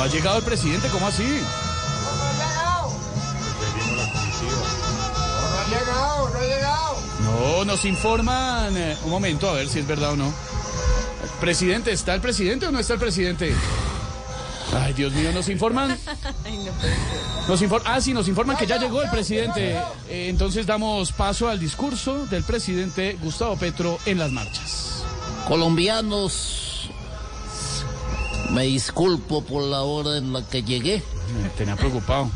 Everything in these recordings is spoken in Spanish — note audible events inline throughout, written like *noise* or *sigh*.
No ha llegado el presidente, ¿cómo así? No ha llegado, no ha llegado. No, nos informan. eh, un momento, a ver si es verdad o no. Presidente, ¿está el presidente o no está el presidente? Ay, Dios mío, nos informan. *laughs* Nos infor- ah, sí, nos informan que ya llegó el presidente. Eh, entonces damos paso al discurso del presidente Gustavo Petro en las marchas. Colombianos, me disculpo por la hora en la que llegué. Me tenía preocupado.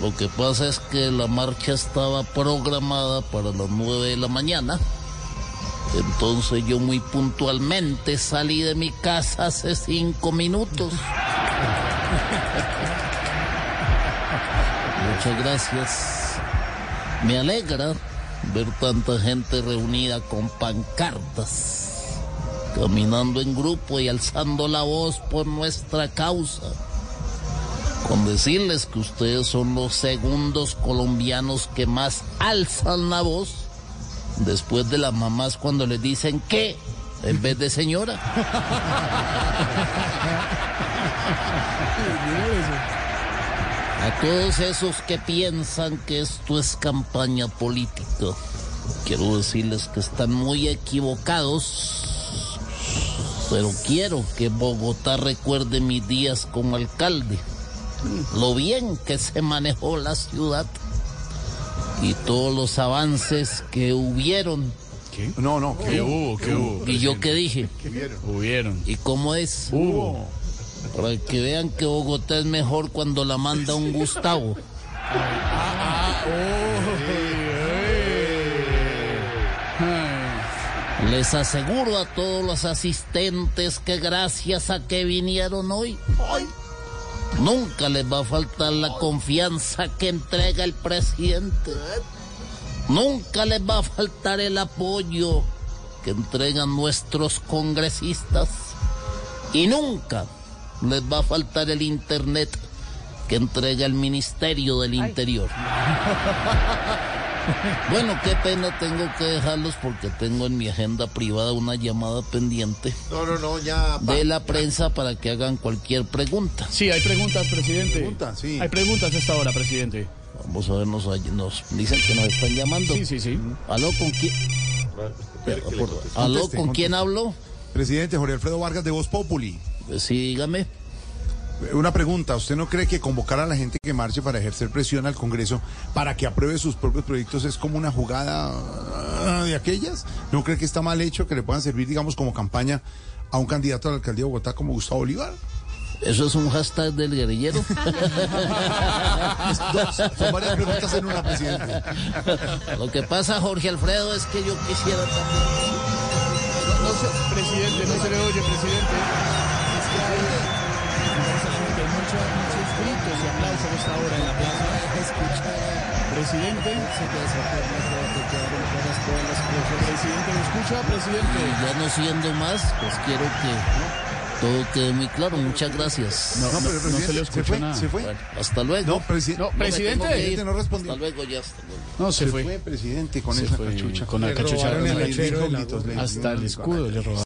Lo que pasa es que la marcha estaba programada para las 9 de la mañana. Entonces yo muy puntualmente salí de mi casa hace cinco minutos. Muchas gracias. Me alegra ver tanta gente reunida con pancartas, caminando en grupo y alzando la voz por nuestra causa con decirles que ustedes son los segundos colombianos que más alzan la voz después de las mamás cuando les dicen que en vez de señora. A todos esos que piensan que esto es campaña política, quiero decirles que están muy equivocados, pero quiero que Bogotá recuerde mis días como alcalde lo bien que se manejó la ciudad y todos los avances que hubieron. No, no, ¿Qué hubo? ¿Qué hubo? ¿Y yo qué dije? Hubieron. ¿Y cómo es? Hubo. Para que vean que Bogotá es mejor cuando la manda un Gustavo. Les aseguro a todos los asistentes que gracias a que vinieron hoy, nunca les va a faltar la confianza que entrega el presidente. Nunca les va a faltar el apoyo que entregan nuestros congresistas. Y nunca les va a faltar el internet que entrega el Ministerio del Interior. *laughs* *laughs* Bueno, qué pena tengo que dejarlos porque tengo en mi agenda privada una llamada pendiente no, no, no, ya. pa- de la prensa para que hagan cualquier pregunta. Sí, hay preguntas, presidente. Preguntas, sí. Hay preguntas a esta hora, presidente. Vamos a ver, nos, nos dicen que nos están llamando. Sí, sí, sí. ¿Aló con quién? ¿Aló con quién hablo? Presidente Jorge Alfredo Vargas de Voz Populi. Pues sí, dígame. Una pregunta, ¿usted no cree que convocar a la gente que marche para ejercer presión al Congreso para que apruebe sus propios proyectos es como una jugada ah, de aquellas? ¿No cree que está mal hecho que le puedan servir, digamos, como campaña a un candidato a la alcaldía de Bogotá como Gustavo Olivar? ¿Eso es un hashtag del guerrillero? *laughs* Son varias preguntas en una, presidente. Lo que pasa, Jorge Alfredo, es que yo quisiera también... No se- presidente, no se le oye, presidente. En la plaza. Presidente. Presidente, ¿me escucha, presidente? Y ya no siendo más, pues quiero que todo quede muy claro. Muchas gracias. No, No, pero no se le escucha se fue, nada. se fue. Bueno, hasta luego. No, presi- presidente. no respondió. Hasta luego, ya. Hasta luego. No, se Se fue. fue, presidente, con Se esa fue cachucha. con la cachucha. Hasta el escudo le robaron.